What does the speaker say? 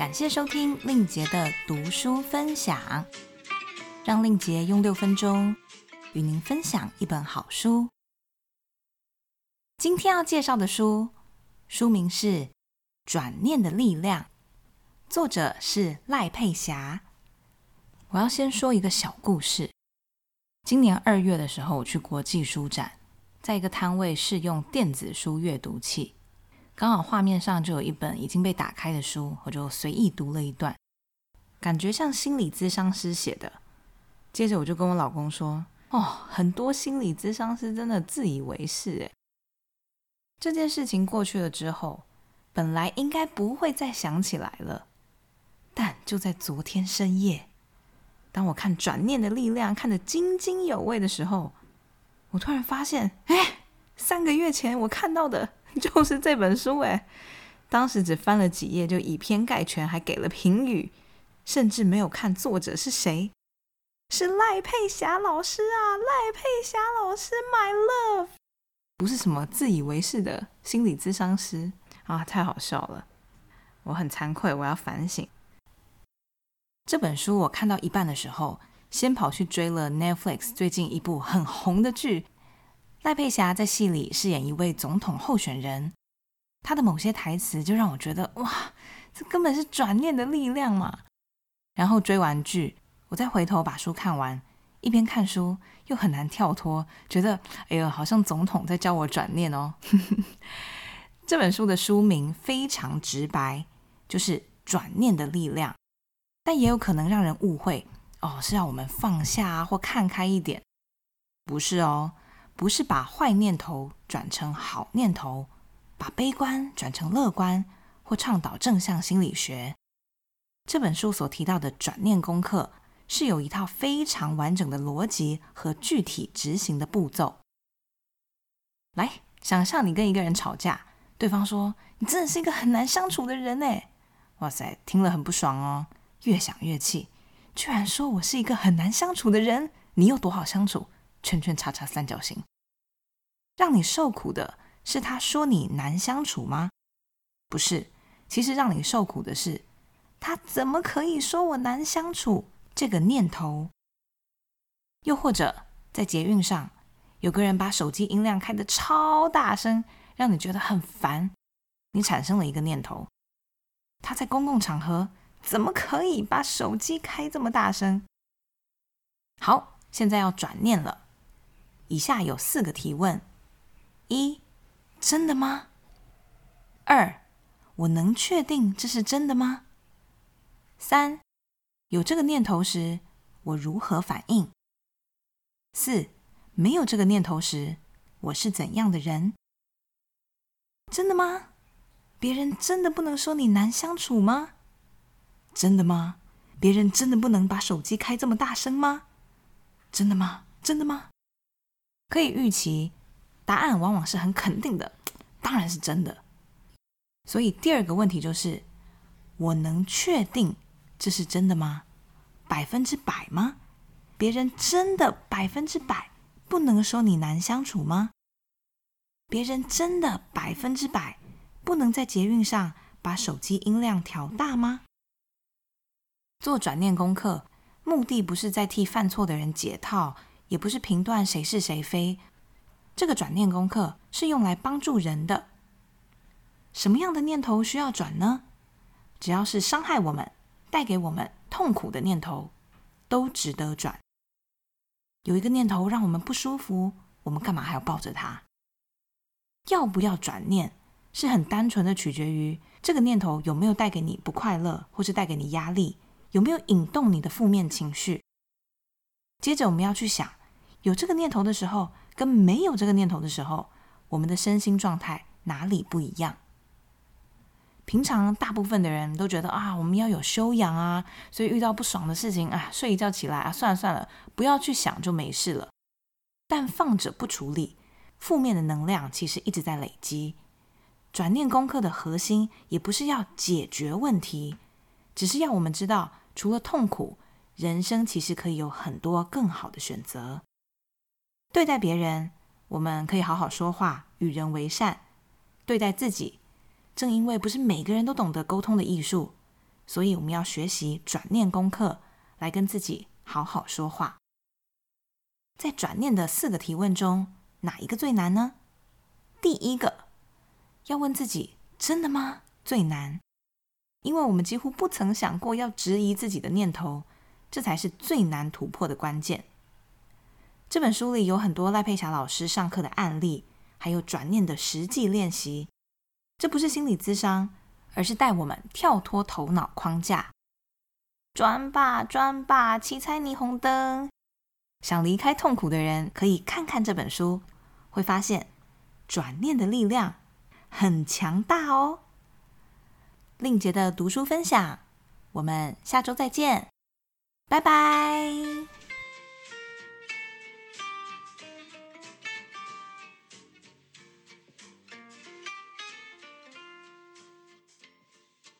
感谢收听令杰的读书分享，让令杰用六分钟与您分享一本好书。今天要介绍的书，书名是《转念的力量》，作者是赖佩霞。我要先说一个小故事。今年二月的时候，我去国际书展，在一个摊位试用电子书阅读器。刚好画面上就有一本已经被打开的书，我就随意读了一段，感觉像心理咨商师写的。接着我就跟我老公说：“哦，很多心理咨商师真的自以为是。”诶。这件事情过去了之后，本来应该不会再想起来了，但就在昨天深夜，当我看《转念的力量》看得津津有味的时候，我突然发现，哎，三个月前我看到的。就是这本书哎，当时只翻了几页就以偏概全，还给了评语，甚至没有看作者是谁，是赖佩霞老师啊！赖佩霞老师，My love，不是什么自以为是的心理咨商师啊，太好笑了，我很惭愧，我要反省。这本书我看到一半的时候，先跑去追了 Netflix 最近一部很红的剧。赖佩霞在戏里饰演一位总统候选人，她的某些台词就让我觉得哇，这根本是转念的力量嘛！然后追完剧，我再回头把书看完，一边看书又很难跳脱，觉得哎呦，好像总统在教我转念哦。这本书的书名非常直白，就是转念的力量，但也有可能让人误会哦，是让我们放下或看开一点，不是哦。不是把坏念头转成好念头，把悲观转成乐观，或倡导正向心理学。这本书所提到的转念功课，是有一套非常完整的逻辑和具体执行的步骤。来，想象你跟一个人吵架，对方说你真的是一个很难相处的人呢。哇塞，听了很不爽哦，越想越气，居然说我是一个很难相处的人，你有多好相处？圈圈叉叉三角形，让你受苦的是他说你难相处吗？不是，其实让你受苦的是他怎么可以说我难相处这个念头。又或者在捷运上，有个人把手机音量开得超大声，让你觉得很烦，你产生了一个念头：他在公共场合怎么可以把手机开这么大声？好，现在要转念了。以下有四个提问：一，真的吗？二，我能确定这是真的吗？三，有这个念头时，我如何反应？四，没有这个念头时，我是怎样的人？真的吗？别人真的不能说你难相处吗？真的吗？别人真的不能把手机开这么大声吗？真的吗？真的吗？可以预期，答案往往是很肯定的，当然是真的。所以第二个问题就是：我能确定这是真的吗？百分之百吗？别人真的百分之百不能说你难相处吗？别人真的百分之百不能在捷运上把手机音量调大吗？做转念功课，目的不是在替犯错的人解套。也不是评断谁是谁非，这个转念功课是用来帮助人的。什么样的念头需要转呢？只要是伤害我们、带给我们痛苦的念头，都值得转。有一个念头让我们不舒服，我们干嘛还要抱着它？要不要转念，是很单纯的取决于这个念头有没有带给你不快乐，或是带给你压力，有没有引动你的负面情绪。接着我们要去想。有这个念头的时候，跟没有这个念头的时候，我们的身心状态哪里不一样？平常大部分的人都觉得啊，我们要有修养啊，所以遇到不爽的事情啊，睡一觉起来啊，算了算了，不要去想就没事了。但放着不处理，负面的能量其实一直在累积。转念功课的核心也不是要解决问题，只是要我们知道，除了痛苦，人生其实可以有很多更好的选择。对待别人，我们可以好好说话，与人为善；对待自己，正因为不是每个人都懂得沟通的艺术，所以我们要学习转念功课，来跟自己好好说话。在转念的四个提问中，哪一个最难呢？第一个，要问自己：真的吗？最难，因为我们几乎不曾想过要质疑自己的念头，这才是最难突破的关键。这本书里有很多赖佩霞老师上课的案例，还有转念的实际练习。这不是心理咨商，而是带我们跳脱头脑框架，转吧转吧，七彩霓虹灯。想离开痛苦的人，可以看看这本书，会发现转念的力量很强大哦。令杰的读书分享，我们下周再见，拜拜。